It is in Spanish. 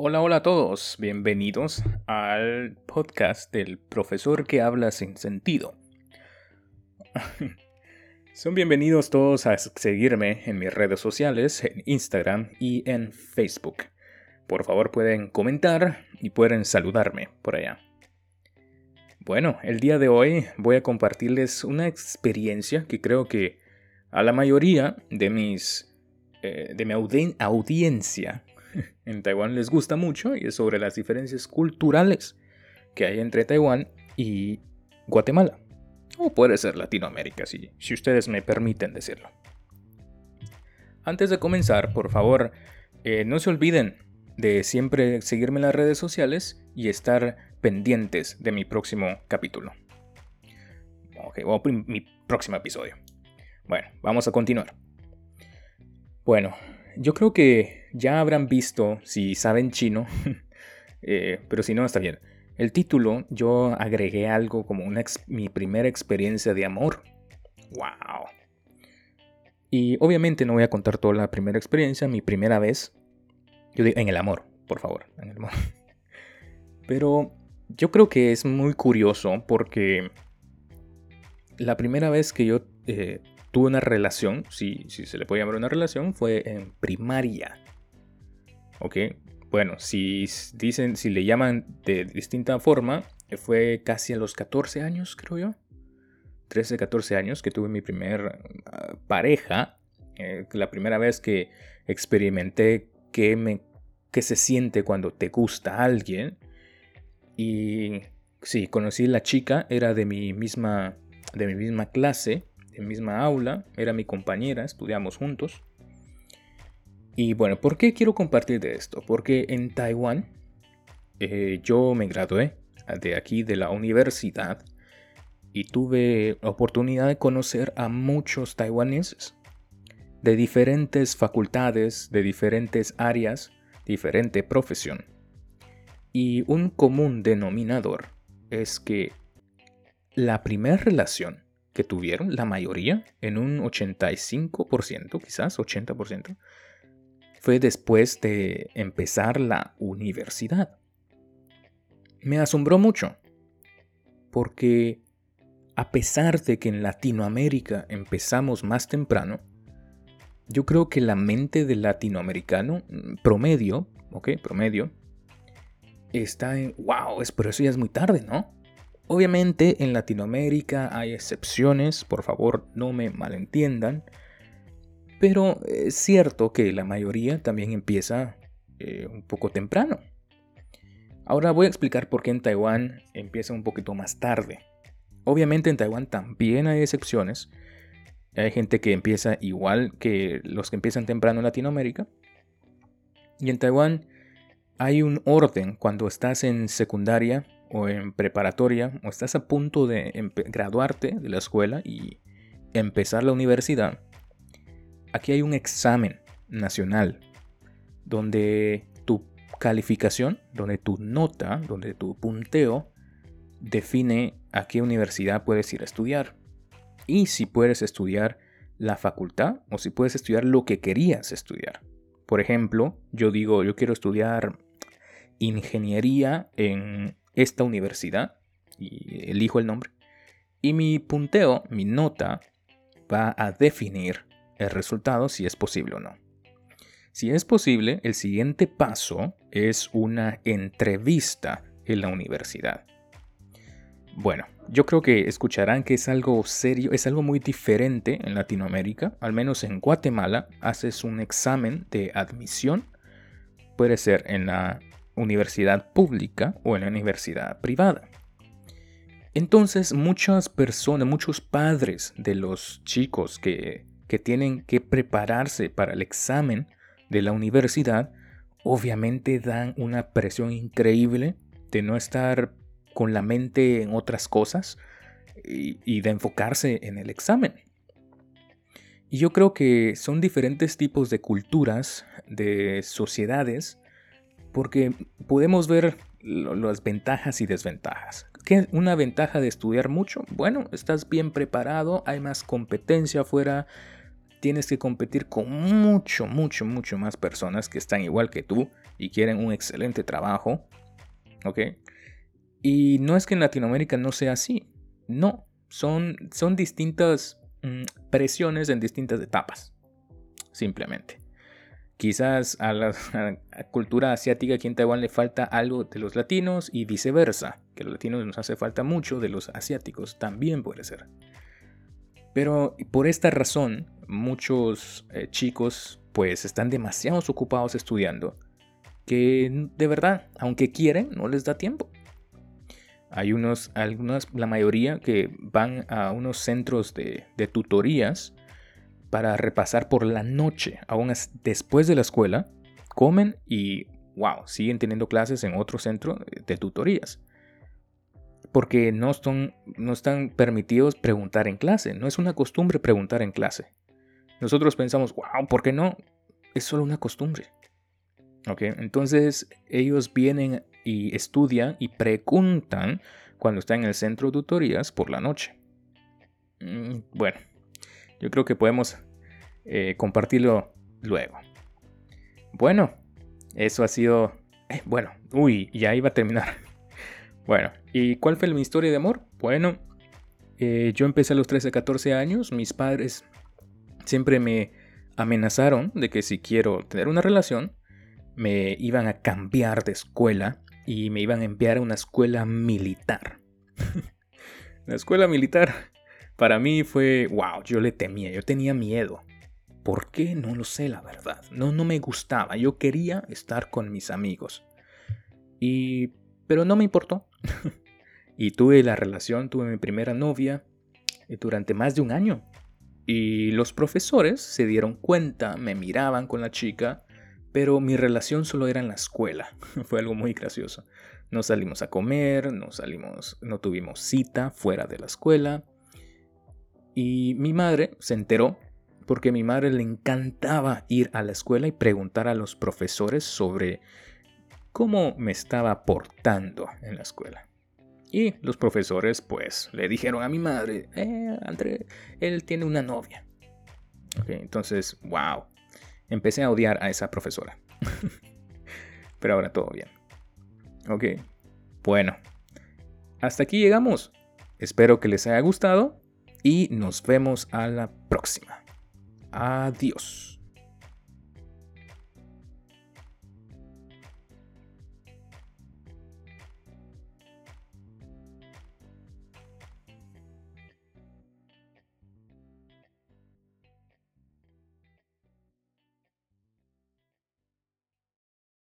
Hola, hola a todos, bienvenidos al podcast del profesor que habla sin sentido. Son bienvenidos todos a seguirme en mis redes sociales, en Instagram y en Facebook. Por favor pueden comentar y pueden saludarme por allá. Bueno, el día de hoy voy a compartirles una experiencia que creo que a la mayoría de mis eh, de mi audiencia en Taiwán les gusta mucho y es sobre las diferencias culturales que hay entre Taiwán y Guatemala. O puede ser Latinoamérica, si, si ustedes me permiten decirlo. Antes de comenzar, por favor, eh, no se olviden de siempre seguirme en las redes sociales y estar pendientes de mi próximo capítulo. Ok, o mi próximo episodio. Bueno, vamos a continuar. Bueno, yo creo que ya habrán visto, si saben chino, eh, pero si no, está bien. El título, yo agregué algo como una mi primera experiencia de amor. ¡Wow! Y obviamente no voy a contar toda la primera experiencia, mi primera vez, yo digo, en el amor, por favor, en el amor. Pero yo creo que es muy curioso porque la primera vez que yo eh, tuve una relación, si, si se le puede llamar una relación, fue en primaria. ¿Ok? Bueno, si dicen, si le llaman de distinta forma, fue casi a los 14 años, creo yo. 13, 14 años que tuve mi primer ah, pareja. Eh, la primera vez que experimenté que me qué se siente cuando te gusta alguien. Y sí, conocí a la chica, era de mi misma, de mi misma clase, de mi misma aula, era mi compañera, estudiamos juntos. Y bueno, ¿por qué quiero compartir de esto? Porque en Taiwán eh, yo me gradué de aquí de la universidad y tuve la oportunidad de conocer a muchos taiwaneses de diferentes facultades, de diferentes áreas diferente profesión. Y un común denominador es que la primera relación que tuvieron, la mayoría, en un 85%, quizás 80%, fue después de empezar la universidad. Me asombró mucho, porque a pesar de que en Latinoamérica empezamos más temprano, yo creo que la mente del latinoamericano mm, promedio, ok, promedio, está en, wow, es, pero eso ya es muy tarde, ¿no? Obviamente en Latinoamérica hay excepciones, por favor no me malentiendan, pero es cierto que la mayoría también empieza eh, un poco temprano. Ahora voy a explicar por qué en Taiwán empieza un poquito más tarde. Obviamente en Taiwán también hay excepciones, hay gente que empieza igual que los que empiezan temprano en Latinoamérica. Y en Taiwán hay un orden cuando estás en secundaria o en preparatoria o estás a punto de graduarte de la escuela y empezar la universidad. Aquí hay un examen nacional donde tu calificación, donde tu nota, donde tu punteo define a qué universidad puedes ir a estudiar y si puedes estudiar la facultad o si puedes estudiar lo que querías estudiar. Por ejemplo, yo digo, yo quiero estudiar ingeniería en esta universidad y elijo el nombre. Y mi punteo, mi nota, va a definir el resultado si es posible o no. Si es posible, el siguiente paso es una entrevista en la universidad. Bueno, yo creo que escucharán que es algo serio, es algo muy diferente en Latinoamérica, al menos en Guatemala, haces un examen de admisión, puede ser en la universidad pública o en la universidad privada. Entonces muchas personas, muchos padres de los chicos que, que tienen que prepararse para el examen de la universidad, obviamente dan una presión increíble de no estar con la mente en otras cosas y, de enfocarse en el examen. Y yo creo que son diferentes tipos de culturas, de sociedades, porque podemos ver las ventajas y desventajas. ¿Qué una ventaja de estudiar mucho? Bueno, estás bien preparado, hay más competencia afuera, tienes que competir con mucho, mucho, mucho más personas que están igual que tú y quieren un excelente trabajo. ¿Ok? Y no es que en Latinoamérica no sea así. No, son, son distintas mm, presiones en distintas etapas. Simplemente. Quizás a la, cultura asiática aquí en Taiwán le falta algo de los latinos y viceversa, que los latinos nos hace falta mucho de los asiáticos, también puede ser. Pero por esta razón, muchos eh, chicos pues están demasiado ocupados estudiando que de verdad, aunque quieren, no les da tiempo. Hay unos, algunas, la mayoría que van a unos centros de, de tutorías para repasar por la noche, aún después de la escuela, comen y, wow, siguen teniendo clases en otro centro de tutorías. Porque no, están permitidos preguntar en clase, no es una costumbre preguntar en clase. Nosotros pensamos, wow, ¿por qué no? Es solo una costumbre. ¿Ok? Entonces ellos vienen y estudian y preguntan cuando están en el centro de tutorías por la noche. Mm, bueno, yo creo que podemos eh, compartirlo luego. Bueno, eso ha sido... Eh, bueno, uy, ya iba a terminar. Bueno, ¿y cuál fue mi historia de amor? Bueno, eh, yo empecé a los 13, 14 años. Mis padres siempre me amenazaron de que si quiero tener una relación, me iban a cambiar de escuela y me iban a enviar a una escuela militar. la escuela militar para mí fue, wow, yo le temía, yo tenía miedo. ¿Por qué? No lo sé, la verdad. No, no me gustaba. Yo quería estar con mis amigos. Y... Pero no me importó. y tuve la relación, tuve mi primera novia eh, durante más de un año. Y los profesores se dieron cuenta, me miraban con la chica, pero mi relación solo era en la escuela. Fue algo muy gracioso. No salimos a comer, no salimos, no tuvimos cita fuera de la escuela. Y mi madre se enteró porque a mi madre le encantaba ir a la escuela y preguntar a los profesores sobre cómo me estaba portando en la escuela. Y los profesores pues le dijeron a mi madre, eh, André, él tiene una novia. entonces, wow, empecé a odiar a esa profesora. Pero ahora todo bien. Ok, bueno, hasta aquí llegamos. Espero que les haya gustado y nos vemos a la próxima. Adiós.